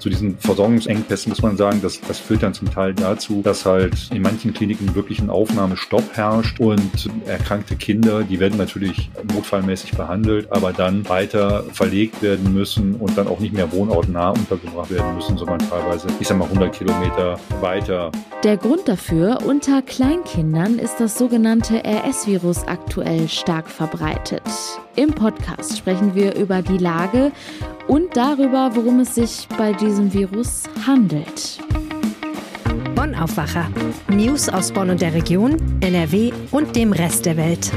zu diesen Versorgungsengpässen muss man sagen, dass das führt dann zum Teil dazu, dass halt in manchen Kliniken wirklich ein Aufnahmestopp herrscht und erkrankte Kinder, die werden natürlich notfallmäßig behandelt, aber dann weiter verlegt werden müssen und dann auch nicht mehr wohnortnah untergebracht werden müssen, sondern teilweise, ich sag mal, 100 Kilometer weiter. Der Grund dafür, unter Kleinkindern ist das sogenannte RS-Virus aktuell stark verbreitet. Im Podcast sprechen wir über die Lage und darüber, worum es sich bei diesem Virus handelt. Bonn Aufwacher. News aus Bonn und der Region, NRW und dem Rest der Welt.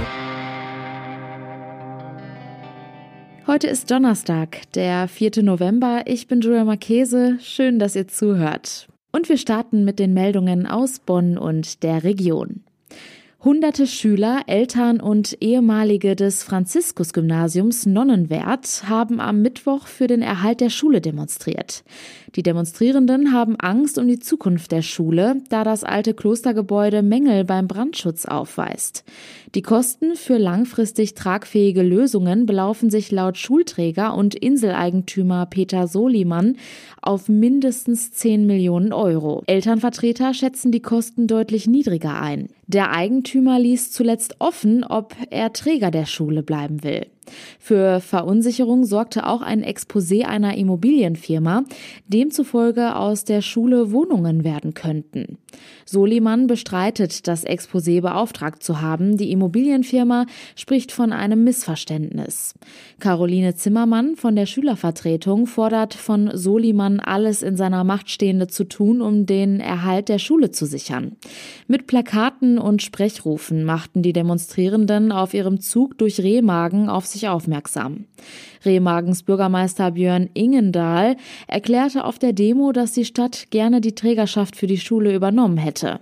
Heute ist Donnerstag, der 4. November. Ich bin Julia Marchese. Schön, dass ihr zuhört. Und wir starten mit den Meldungen aus Bonn und der Region. Hunderte Schüler, Eltern und ehemalige des Franziskus-Gymnasiums Nonnenwert haben am Mittwoch für den Erhalt der Schule demonstriert. Die Demonstrierenden haben Angst um die Zukunft der Schule, da das alte Klostergebäude Mängel beim Brandschutz aufweist. Die Kosten für langfristig tragfähige Lösungen belaufen sich laut Schulträger und Inseleigentümer Peter Soliman auf mindestens 10 Millionen Euro. Elternvertreter schätzen die Kosten deutlich niedriger ein. Der Eigentümer ließ zuletzt offen, ob er Träger der Schule bleiben will. Für Verunsicherung sorgte auch ein Exposé einer Immobilienfirma, demzufolge aus der Schule Wohnungen werden könnten. Soliman bestreitet, das Exposé beauftragt zu haben. Die Immobilienfirma spricht von einem Missverständnis. Caroline Zimmermann von der Schülervertretung fordert von Soliman alles in seiner Macht Stehende zu tun, um den Erhalt der Schule zu sichern. Mit Plakaten und Sprechrufen machten die Demonstrierenden auf ihrem Zug durch Rehmagen auf sich aufmerksam. Remagens Bürgermeister Björn Ingendahl erklärte auf der Demo, dass die Stadt gerne die Trägerschaft für die Schule übernommen hätte.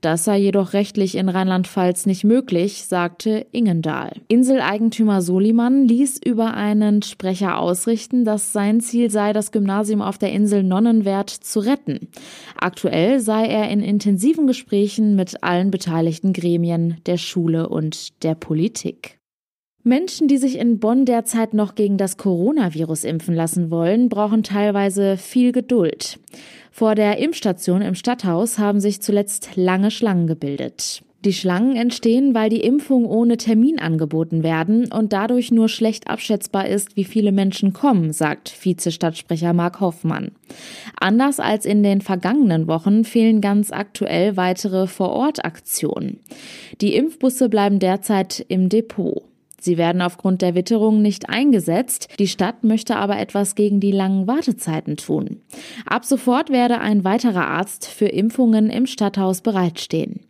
Das sei jedoch rechtlich in Rheinland-Pfalz nicht möglich, sagte Ingendahl. Inseleigentümer Soliman ließ über einen Sprecher ausrichten, dass sein Ziel sei, das Gymnasium auf der Insel Nonnenwert zu retten. Aktuell sei er in intensiven Gesprächen mit allen beteiligten Gremien der Schule und der Politik. Menschen, die sich in Bonn derzeit noch gegen das Coronavirus impfen lassen wollen, brauchen teilweise viel Geduld. Vor der Impfstation im Stadthaus haben sich zuletzt lange Schlangen gebildet. Die Schlangen entstehen, weil die Impfung ohne Termin angeboten werden und dadurch nur schlecht abschätzbar ist, wie viele Menschen kommen, sagt Vizestadtsprecher Mark Hoffmann. Anders als in den vergangenen Wochen fehlen ganz aktuell weitere Vorortaktionen. Die Impfbusse bleiben derzeit im Depot. Sie werden aufgrund der Witterung nicht eingesetzt. Die Stadt möchte aber etwas gegen die langen Wartezeiten tun. Ab sofort werde ein weiterer Arzt für Impfungen im Stadthaus bereitstehen.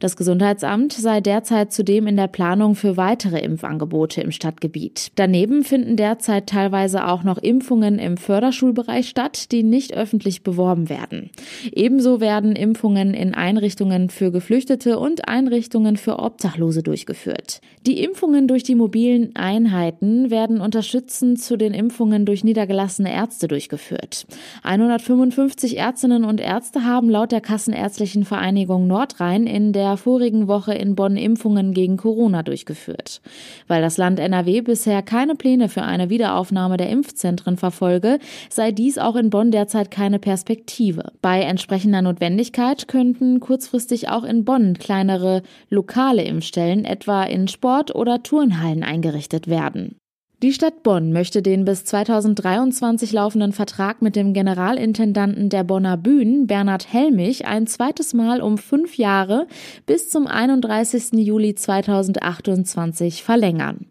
Das Gesundheitsamt sei derzeit zudem in der Planung für weitere Impfangebote im Stadtgebiet. Daneben finden derzeit teilweise auch noch Impfungen im Förderschulbereich statt, die nicht öffentlich beworben werden. Ebenso werden Impfungen in Einrichtungen für Geflüchtete und Einrichtungen für Obdachlose durchgeführt. Die Impfungen durch die mobilen Einheiten werden unterstützend zu den Impfungen durch niedergelassene Ärzte durchgeführt. 155 Ärztinnen und Ärzte haben laut der Kassenärztlichen Vereinigung Nordrhein in der vorigen Woche in Bonn Impfungen gegen Corona durchgeführt. Weil das Land NRW bisher keine Pläne für eine Wiederaufnahme der Impfzentren verfolge, sei dies auch in Bonn derzeit keine Perspektive. Bei entsprechender Notwendigkeit könnten kurzfristig auch in Bonn kleinere lokale Impfstellen, etwa in Sport- oder Turnhallen Turnhallen eingerichtet werden. Die Stadt Bonn möchte den bis 2023 laufenden Vertrag mit dem Generalintendanten der Bonner Bühnen, Bernhard Helmich, ein zweites Mal um fünf Jahre bis zum 31. Juli 2028 verlängern.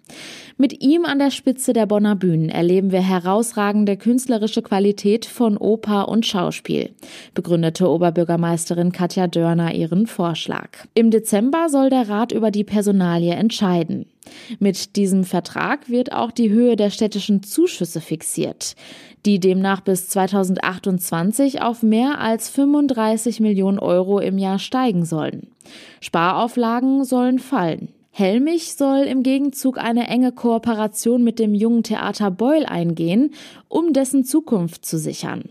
Mit ihm an der Spitze der Bonner Bühnen erleben wir herausragende künstlerische Qualität von Oper und Schauspiel, begründete Oberbürgermeisterin Katja Dörner ihren Vorschlag. Im Dezember soll der Rat über die Personalie entscheiden. Mit diesem Vertrag wird auch die Höhe der städtischen Zuschüsse fixiert, die demnach bis 2028 auf mehr als 35 Millionen Euro im Jahr steigen sollen. Sparauflagen sollen fallen. Helmich soll im Gegenzug eine enge Kooperation mit dem jungen Theater Beul eingehen, um dessen Zukunft zu sichern.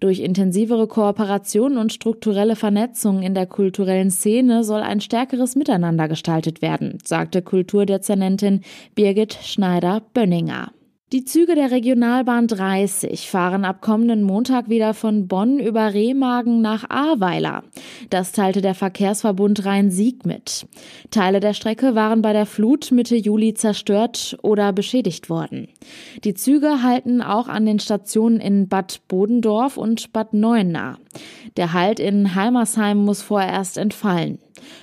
Durch intensivere Kooperation und strukturelle Vernetzung in der kulturellen Szene soll ein stärkeres Miteinander gestaltet werden, sagte Kulturdezernentin Birgit Schneider-Bönninger. Die Züge der Regionalbahn 30 fahren ab kommenden Montag wieder von Bonn über Remagen nach Ahrweiler. Das teilte der Verkehrsverbund Rhein-Sieg mit. Teile der Strecke waren bei der Flut Mitte Juli zerstört oder beschädigt worden. Die Züge halten auch an den Stationen in Bad Bodendorf und Bad Neuenahr. Der Halt in Heimersheim muss vorerst entfallen.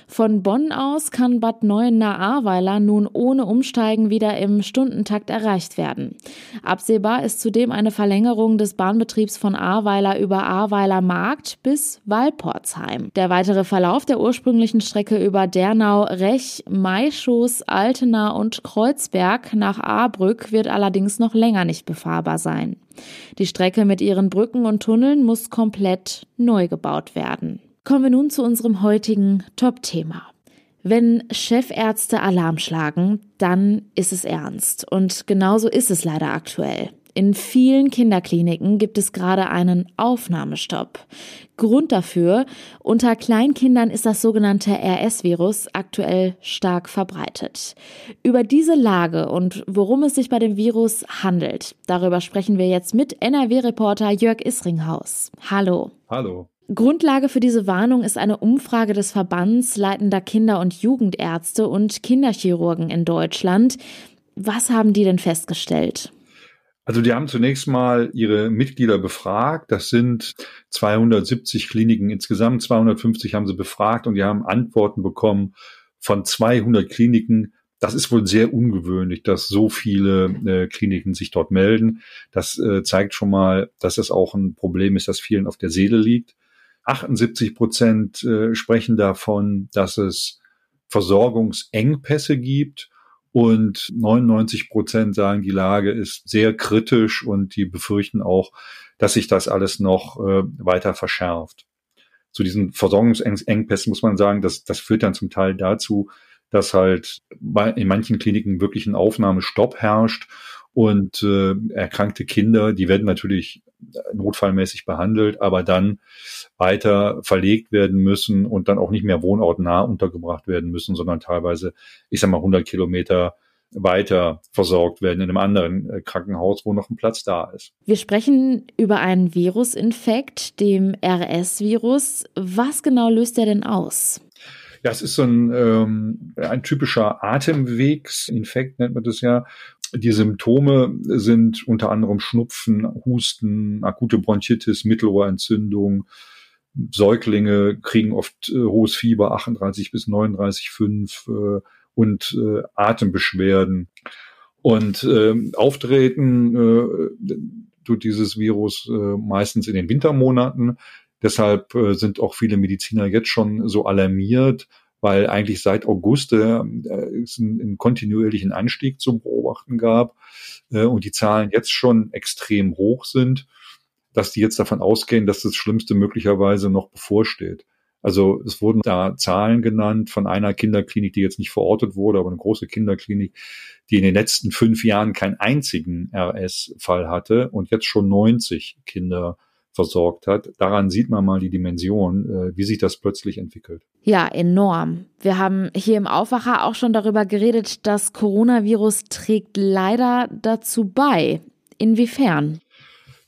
Von Bonn aus kann Bad Neuenahr-Ahrweiler nun ohne Umsteigen wieder im Stundentakt erreicht werden. Absehbar ist zudem eine Verlängerung des Bahnbetriebs von Ahrweiler über Ahrweiler Markt bis Walportsheim. Der weitere Verlauf der ursprünglichen Strecke über Dernau, Rech, Maischoß, Altena und Kreuzberg nach Ahrbrück wird allerdings noch länger nicht befahrbar sein. Die Strecke mit ihren Brücken und Tunneln muss komplett neu gebaut werden. Kommen wir nun zu unserem heutigen Top-Thema. Wenn Chefärzte Alarm schlagen, dann ist es ernst. Und genauso ist es leider aktuell. In vielen Kinderkliniken gibt es gerade einen Aufnahmestopp. Grund dafür, unter Kleinkindern ist das sogenannte RS-Virus aktuell stark verbreitet. Über diese Lage und worum es sich bei dem Virus handelt, darüber sprechen wir jetzt mit NRW-Reporter Jörg Isringhaus. Hallo. Hallo. Grundlage für diese Warnung ist eine Umfrage des Verbands leitender Kinder- und Jugendärzte und Kinderchirurgen in Deutschland. Was haben die denn festgestellt? Also die haben zunächst mal ihre Mitglieder befragt. Das sind 270 Kliniken insgesamt. 250 haben sie befragt und die haben Antworten bekommen von 200 Kliniken. Das ist wohl sehr ungewöhnlich, dass so viele äh, Kliniken sich dort melden. Das äh, zeigt schon mal, dass es auch ein Problem ist, das vielen auf der Seele liegt. 78 Prozent äh, sprechen davon, dass es Versorgungsengpässe gibt und 99 Prozent sagen, die Lage ist sehr kritisch und die befürchten auch, dass sich das alles noch äh, weiter verschärft. Zu diesen Versorgungsengpässen muss man sagen, dass das führt dann zum Teil dazu, dass halt in manchen Kliniken wirklich ein Aufnahmestopp herrscht und äh, erkrankte Kinder, die werden natürlich notfallmäßig behandelt, aber dann weiter verlegt werden müssen und dann auch nicht mehr wohnortnah untergebracht werden müssen, sondern teilweise, ich sag mal, 100 Kilometer weiter versorgt werden in einem anderen äh, Krankenhaus, wo noch ein Platz da ist. Wir sprechen über einen Virusinfekt, dem RS-Virus. Was genau löst er denn aus? Ja, es ist so ein, ähm, ein typischer Atemwegsinfekt, nennt man das ja. Die Symptome sind unter anderem Schnupfen, Husten, akute Bronchitis, Mittelohrentzündung. Säuglinge kriegen oft äh, hohes Fieber, 38 bis 39,5 äh, und äh, Atembeschwerden. Und äh, auftreten äh, tut dieses Virus äh, meistens in den Wintermonaten. Deshalb äh, sind auch viele Mediziner jetzt schon so alarmiert, weil eigentlich seit August äh, es einen, einen kontinuierlichen Anstieg zu beobachten gab äh, und die Zahlen jetzt schon extrem hoch sind, dass die jetzt davon ausgehen, dass das Schlimmste möglicherweise noch bevorsteht. Also es wurden da Zahlen genannt von einer Kinderklinik, die jetzt nicht verortet wurde, aber eine große Kinderklinik, die in den letzten fünf Jahren keinen einzigen RS-Fall hatte und jetzt schon 90 Kinder versorgt hat. Daran sieht man mal die Dimension, äh, wie sich das plötzlich entwickelt. Ja, enorm. Wir haben hier im Aufwacher auch schon darüber geredet, das Coronavirus trägt leider dazu bei. Inwiefern?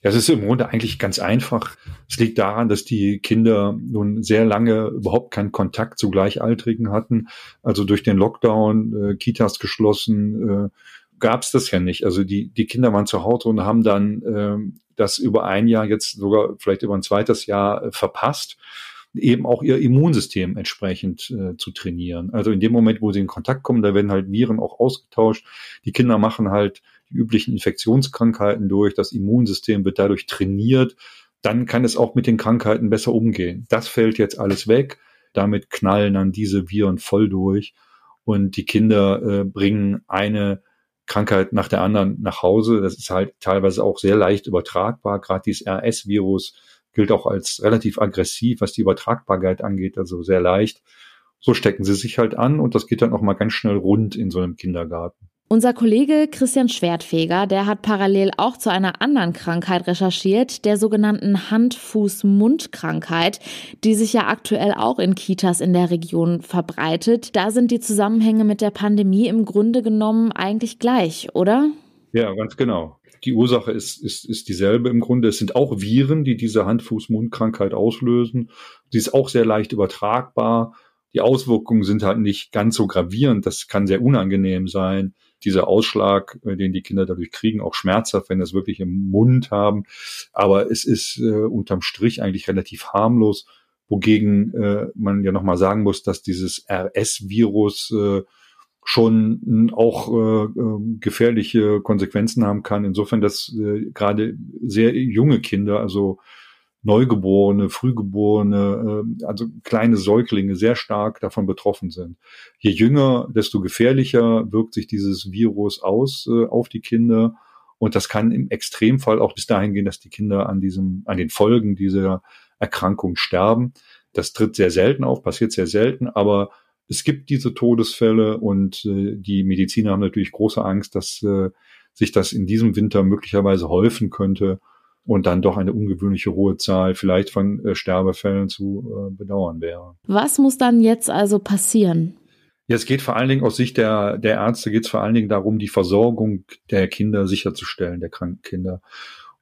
Ja, es ist im Grunde eigentlich ganz einfach. Es liegt daran, dass die Kinder nun sehr lange überhaupt keinen Kontakt zu Gleichaltrigen hatten. Also durch den Lockdown, äh, Kitas geschlossen, äh, gab es das ja nicht. Also die, die Kinder waren zu Hause und haben dann äh, das über ein Jahr, jetzt sogar vielleicht über ein zweites Jahr äh, verpasst. eben auch ihr Immunsystem entsprechend äh, zu trainieren. Also in dem Moment, wo sie in Kontakt kommen, da werden halt Viren auch ausgetauscht. Die Kinder machen halt die üblichen Infektionskrankheiten durch, das Immunsystem wird dadurch trainiert, dann kann es auch mit den Krankheiten besser umgehen. Das fällt jetzt alles weg. Damit knallen dann diese Viren voll durch und die Kinder äh, bringen eine Krankheit nach der anderen nach Hause. Das ist halt teilweise auch sehr leicht übertragbar. Gerade dieses RS-Virus gilt auch als relativ aggressiv, was die Übertragbarkeit angeht, also sehr leicht. So stecken sie sich halt an und das geht dann auch mal ganz schnell rund in so einem Kindergarten. Unser Kollege Christian Schwertfeger, der hat parallel auch zu einer anderen Krankheit recherchiert, der sogenannten Hand-Fuß-Mund-Krankheit, die sich ja aktuell auch in Kitas in der Region verbreitet. Da sind die Zusammenhänge mit der Pandemie im Grunde genommen eigentlich gleich, oder? Ja, ganz genau. Die Ursache ist, ist, ist dieselbe im Grunde. Es sind auch Viren, die diese Hand-Fuß-Mund-Krankheit auslösen. Sie ist auch sehr leicht übertragbar. Die Auswirkungen sind halt nicht ganz so gravierend. Das kann sehr unangenehm sein dieser Ausschlag, äh, den die Kinder dadurch kriegen, auch schmerzhaft, wenn das wirklich im Mund haben. Aber es ist äh, unterm Strich eigentlich relativ harmlos, wogegen äh, man ja nochmal sagen muss, dass dieses RS-Virus äh, schon auch äh, ähm, gefährliche Konsequenzen haben kann. Insofern, dass äh, gerade sehr junge Kinder, also Neugeborene, Frühgeborene, äh, also kleine Säuglinge sehr stark davon betroffen sind. Je jünger, desto gefährlicher wirkt sich dieses Virus aus äh, auf die Kinder. Und das kann im Extremfall auch bis dahin gehen, dass die Kinder an diesem, an den Folgen dieser Erkrankung sterben. Das tritt sehr selten auf, passiert sehr selten, aber es gibt diese Todesfälle und äh, die Mediziner haben natürlich große Angst, dass äh, sich das in diesem Winter möglicherweise häufen könnte und dann doch eine ungewöhnliche hohe Zahl vielleicht von äh, Sterbefällen zu äh, bedauern wäre. Was muss dann jetzt also passieren? Ja, es geht vor allen Dingen aus Sicht der, der Ärzte geht es vor allen Dingen darum, die Versorgung der Kinder sicherzustellen, der kranken Kinder.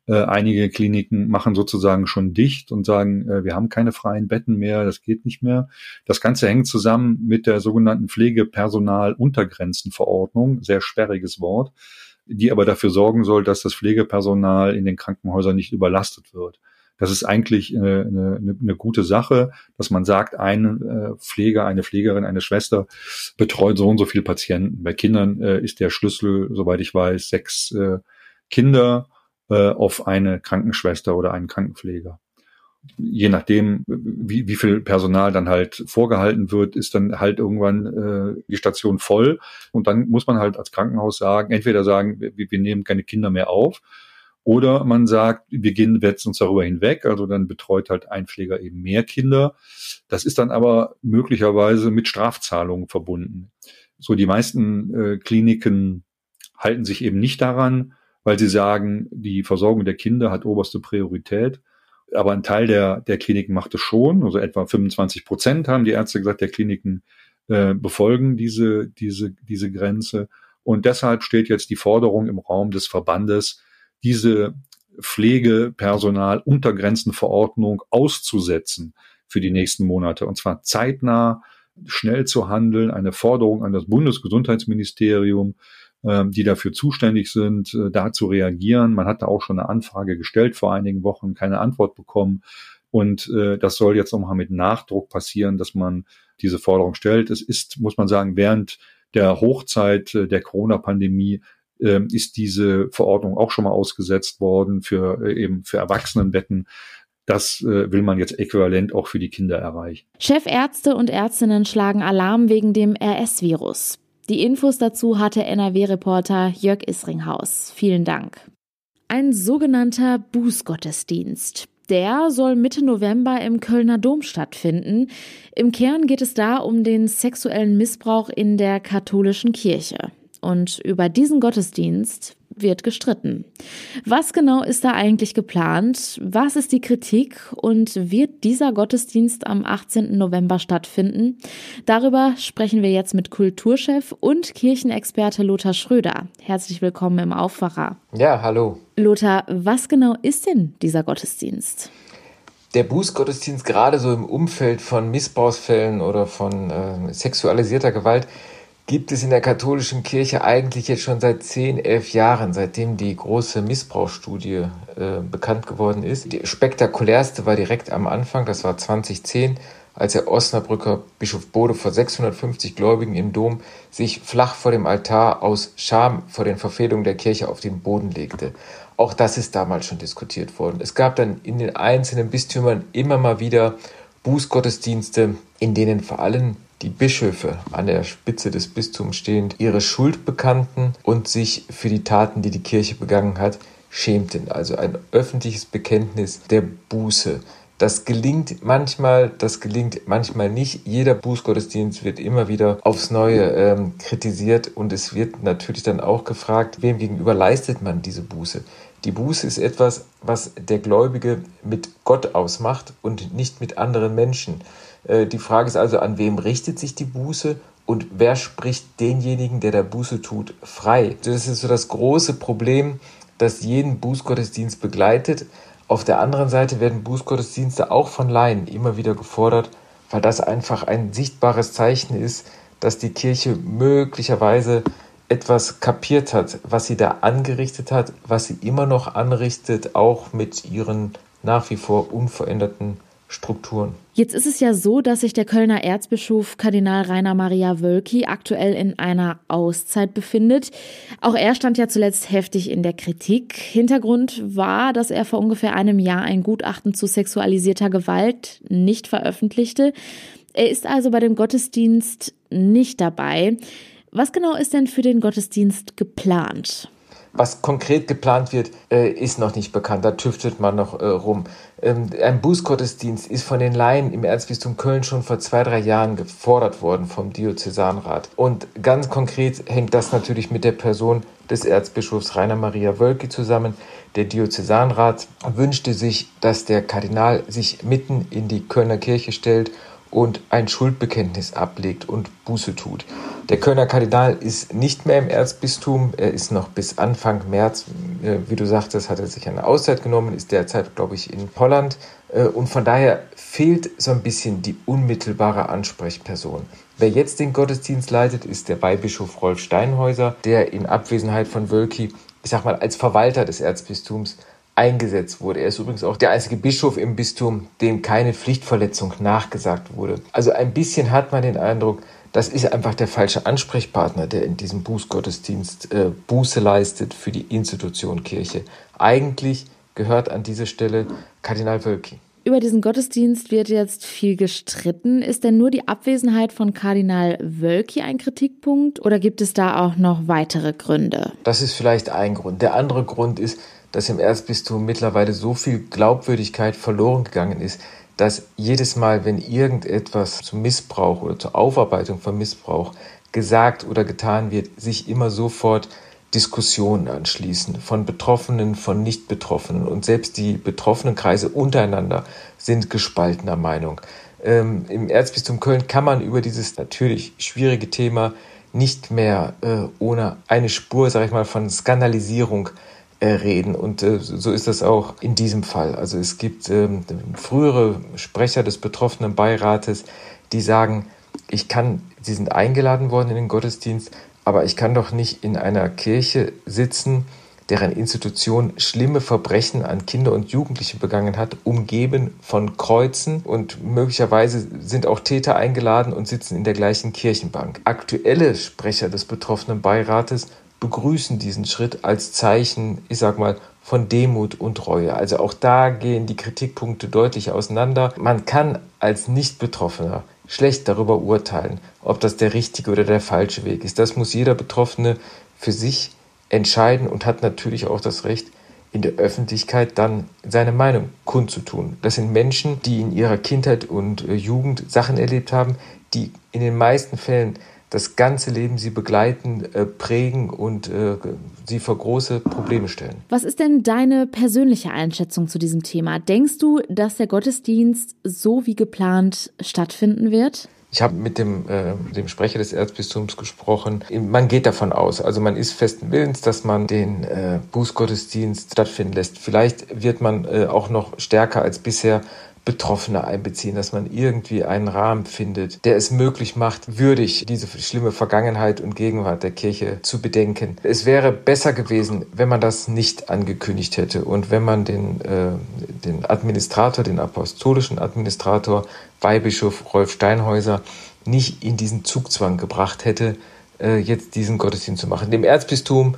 Äh, einige Kliniken machen sozusagen schon dicht und sagen, äh, wir haben keine freien Betten mehr, das geht nicht mehr. Das Ganze hängt zusammen mit der sogenannten Pflegepersonaluntergrenzenverordnung, sehr sperriges Wort die aber dafür sorgen soll, dass das Pflegepersonal in den Krankenhäusern nicht überlastet wird. Das ist eigentlich eine, eine, eine gute Sache, dass man sagt, ein äh, Pfleger, eine Pflegerin, eine Schwester betreut so und so viele Patienten. Bei Kindern äh, ist der Schlüssel, soweit ich weiß, sechs äh, Kinder äh, auf eine Krankenschwester oder einen Krankenpfleger je nachdem, wie, wie viel Personal dann halt vorgehalten wird, ist dann halt irgendwann äh, die Station voll. Und dann muss man halt als Krankenhaus sagen, entweder sagen, wir, wir nehmen keine Kinder mehr auf, oder man sagt, wir gehen, setzen uns darüber hinweg, also dann betreut halt ein Pfleger eben mehr Kinder. Das ist dann aber möglicherweise mit Strafzahlungen verbunden. So die meisten äh, Kliniken halten sich eben nicht daran, weil sie sagen, die Versorgung der Kinder hat oberste Priorität. Aber ein Teil der, der Kliniken macht es schon, also etwa 25 Prozent haben die Ärzte gesagt, der Kliniken äh, befolgen diese, diese, diese Grenze. Und deshalb steht jetzt die Forderung im Raum des Verbandes, diese Pflegepersonal-Untergrenzenverordnung auszusetzen für die nächsten Monate. Und zwar zeitnah, schnell zu handeln, eine Forderung an das Bundesgesundheitsministerium, die dafür zuständig sind, äh, da zu reagieren. Man hat da auch schon eine Anfrage gestellt vor einigen Wochen, keine Antwort bekommen. Und äh, das soll jetzt nochmal mit Nachdruck passieren, dass man diese Forderung stellt. Es ist, muss man sagen, während der Hochzeit äh, der Corona-Pandemie äh, ist diese Verordnung auch schon mal ausgesetzt worden für äh, eben für Erwachsenenbetten. Das will man jetzt äquivalent auch für die Kinder erreichen. Chefärzte und Ärztinnen schlagen Alarm wegen dem RS-Virus. Die Infos dazu hatte NRW-Reporter Jörg Isringhaus. Vielen Dank. Ein sogenannter Bußgottesdienst. Der soll Mitte November im Kölner Dom stattfinden. Im Kern geht es da um den sexuellen Missbrauch in der katholischen Kirche. Und über diesen Gottesdienst wird gestritten. Was genau ist da eigentlich geplant? Was ist die Kritik? Und wird dieser Gottesdienst am 18. November stattfinden? Darüber sprechen wir jetzt mit Kulturchef und Kirchenexperte Lothar Schröder. Herzlich willkommen im Aufwacher. Ja, hallo. Lothar, was genau ist denn dieser Gottesdienst? Der Bußgottesdienst gerade so im Umfeld von Missbrauchsfällen oder von äh, sexualisierter Gewalt gibt es in der katholischen Kirche eigentlich jetzt schon seit 10, 11 Jahren, seitdem die große Missbrauchsstudie äh, bekannt geworden ist. Die spektakulärste war direkt am Anfang, das war 2010, als der Osnabrücker Bischof Bode vor 650 Gläubigen im Dom sich flach vor dem Altar aus Scham vor den Verfehlungen der Kirche auf den Boden legte. Auch das ist damals schon diskutiert worden. Es gab dann in den einzelnen Bistümern immer mal wieder Bußgottesdienste, in denen vor allem die Bischöfe an der Spitze des Bistums stehend ihre Schuld bekannten und sich für die Taten, die die Kirche begangen hat, schämten. Also ein öffentliches Bekenntnis der Buße. Das gelingt manchmal, das gelingt manchmal nicht. Jeder Bußgottesdienst wird immer wieder aufs Neue ähm, kritisiert und es wird natürlich dann auch gefragt, wem gegenüber leistet man diese Buße. Die Buße ist etwas, was der Gläubige mit Gott ausmacht und nicht mit anderen Menschen. Äh, die Frage ist also, an wem richtet sich die Buße und wer spricht denjenigen, der der Buße tut, frei? Das ist so das große Problem, das jeden Bußgottesdienst begleitet. Auf der anderen Seite werden Bußgottesdienste auch von Laien immer wieder gefordert, weil das einfach ein sichtbares Zeichen ist, dass die Kirche möglicherweise etwas kapiert hat, was sie da angerichtet hat, was sie immer noch anrichtet, auch mit ihren nach wie vor unveränderten Strukturen. Jetzt ist es ja so, dass sich der Kölner Erzbischof Kardinal Rainer Maria Wölki aktuell in einer Auszeit befindet. Auch er stand ja zuletzt heftig in der Kritik. Hintergrund war, dass er vor ungefähr einem Jahr ein Gutachten zu sexualisierter Gewalt nicht veröffentlichte. Er ist also bei dem Gottesdienst nicht dabei. Was genau ist denn für den Gottesdienst geplant? Was konkret geplant wird, äh, ist noch nicht bekannt. Da tüftelt man noch äh, rum. Ähm, ein Bußgottesdienst ist von den Laien im Erzbistum Köln schon vor zwei, drei Jahren gefordert worden vom Diözesanrat. Und ganz konkret hängt das natürlich mit der Person des Erzbischofs Rainer Maria Wölki zusammen. Der Diözesanrat wünschte sich, dass der Kardinal sich mitten in die Kölner Kirche stellt und ein Schuldbekenntnis ablegt und Buße tut. Der Kölner Kardinal ist nicht mehr im Erzbistum. Er ist noch bis Anfang März, äh, wie du sagtest, hat er sich eine Auszeit genommen, ist derzeit, glaube ich, in Holland. Äh, und von daher fehlt so ein bisschen die unmittelbare Ansprechperson. Wer jetzt den Gottesdienst leitet, ist der Weihbischof Rolf Steinhäuser, der in Abwesenheit von Wölki, ich sag mal, als Verwalter des Erzbistums eingesetzt wurde. Er ist übrigens auch der einzige Bischof im Bistum, dem keine Pflichtverletzung nachgesagt wurde. Also ein bisschen hat man den Eindruck, das ist einfach der falsche Ansprechpartner, der in diesem Bußgottesdienst äh, Buße leistet für die Institution Kirche. Eigentlich gehört an diese Stelle Kardinal Wölki. Über diesen Gottesdienst wird jetzt viel gestritten. Ist denn nur die Abwesenheit von Kardinal Wölki ein Kritikpunkt oder gibt es da auch noch weitere Gründe? Das ist vielleicht ein Grund. Der andere Grund ist, dass im Erzbistum mittlerweile so viel Glaubwürdigkeit verloren gegangen ist, dass jedes Mal, wenn irgendetwas zum Missbrauch oder zur Aufarbeitung von Missbrauch gesagt oder getan wird, sich immer sofort Diskussionen anschließen von Betroffenen, von Nicht-Betroffenen. Und selbst die betroffenen Kreise untereinander sind gespaltener Meinung. Ähm, Im Erzbistum Köln kann man über dieses natürlich schwierige Thema nicht mehr äh, ohne eine Spur, sage ich mal, von Skandalisierung reden. Und äh, so ist das auch in diesem Fall. Also es gibt ähm, frühere Sprecher des betroffenen Beirates, die sagen, ich kann, sie sind eingeladen worden in den Gottesdienst, aber ich kann doch nicht in einer Kirche sitzen, deren Institution schlimme Verbrechen an Kinder und Jugendliche begangen hat, umgeben von Kreuzen und möglicherweise sind auch Täter eingeladen und sitzen in der gleichen Kirchenbank. Aktuelle Sprecher des betroffenen Beirates begrüßen diesen Schritt als Zeichen, ich sag mal, von Demut und Reue. Also auch da gehen die Kritikpunkte deutlich auseinander. Man kann als Nicht-Betroffener schlecht darüber urteilen, ob das der richtige oder der falsche Weg ist. Das muss jeder Betroffene für sich entscheiden und hat natürlich auch das Recht, in der Öffentlichkeit dann seine Meinung kundzutun. Das sind Menschen, die in ihrer Kindheit und äh, Jugend Sachen erlebt haben, die in den meisten Fällen das ganze Leben sie begleiten, äh, prägen und äh, sie vor große Probleme stellen. Was ist denn deine persönliche Einschätzung zu diesem Thema? Denkst du, dass der Gottesdienst so wie geplant stattfinden wird? Ich habe mit dem, äh, dem Sprecher des Erzbistums gesprochen. Man geht davon aus, also man ist festen Willens, dass man den äh, Bußgottesdienst stattfinden lässt. Vielleicht wird man äh, auch noch stärker als bisher Betroffene einbeziehen, dass man irgendwie einen Rahmen findet, der es möglich macht, würdig diese schlimme Vergangenheit und Gegenwart der Kirche zu bedenken. Es wäre besser gewesen, wenn man das nicht angekündigt hätte und wenn man den, äh, den Administrator, den apostolischen Administrator Weihbischof Rolf Steinhäuser nicht in diesen Zugzwang gebracht hätte, äh, jetzt diesen Gottesdienst zu machen. Dem Erzbistum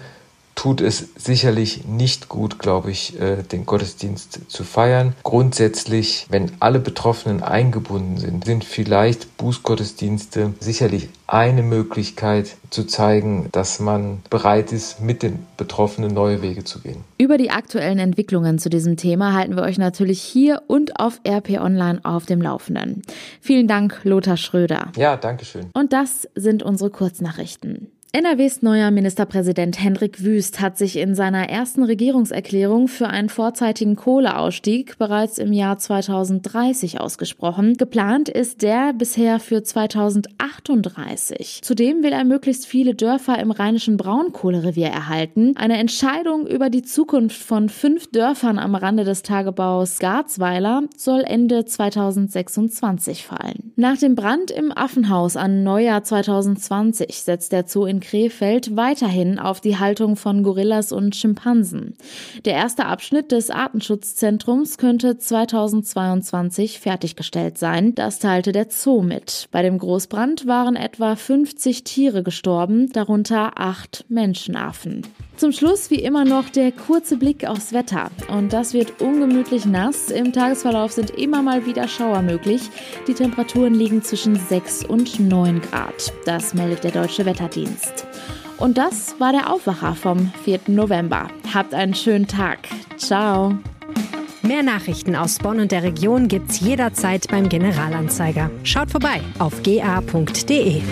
tut es sicherlich nicht gut, glaube ich, äh, den Gottesdienst zu feiern. Grundsätzlich, wenn alle Betroffenen eingebunden sind, sind vielleicht Bußgottesdienste sicherlich eine Möglichkeit zu zeigen, dass man bereit ist, mit den Betroffenen neue Wege zu gehen. Über die aktuellen Entwicklungen zu diesem Thema halten wir euch natürlich hier und auf RP Online auf dem Laufenden. Vielen Dank, Lothar Schröder. Ja, danke schön. Und das sind unsere Kurznachrichten. NRWs neuer Ministerpräsident Hendrik Wüst hat sich in seiner ersten Regierungserklärung für einen vorzeitigen Kohleausstieg bereits im Jahr 2030 ausgesprochen. Geplant ist der bisher für 2038. Zudem will er möglichst viele Dörfer im rheinischen Braunkohlerevier erhalten. Eine Entscheidung über die Zukunft von fünf Dörfern am Rande des Tagebaus Garzweiler soll Ende 2026 fallen. Nach dem Brand im Affenhaus an Neujahr 2020 setzt der Zoo Krefeld weiterhin auf die Haltung von Gorillas und Schimpansen. Der erste Abschnitt des Artenschutzzentrums könnte 2022 fertiggestellt sein. Das teilte der Zoo mit. Bei dem Großbrand waren etwa 50 Tiere gestorben, darunter acht Menschenaffen. Zum Schluss wie immer noch der kurze Blick aufs Wetter. Und das wird ungemütlich nass. Im Tagesverlauf sind immer mal wieder Schauer möglich. Die Temperaturen liegen zwischen 6 und 9 Grad. Das meldet der Deutsche Wetterdienst. Und das war der Aufwacher vom 4. November. Habt einen schönen Tag. Ciao. Mehr Nachrichten aus Bonn und der Region gibt's jederzeit beim Generalanzeiger. Schaut vorbei auf ga.de.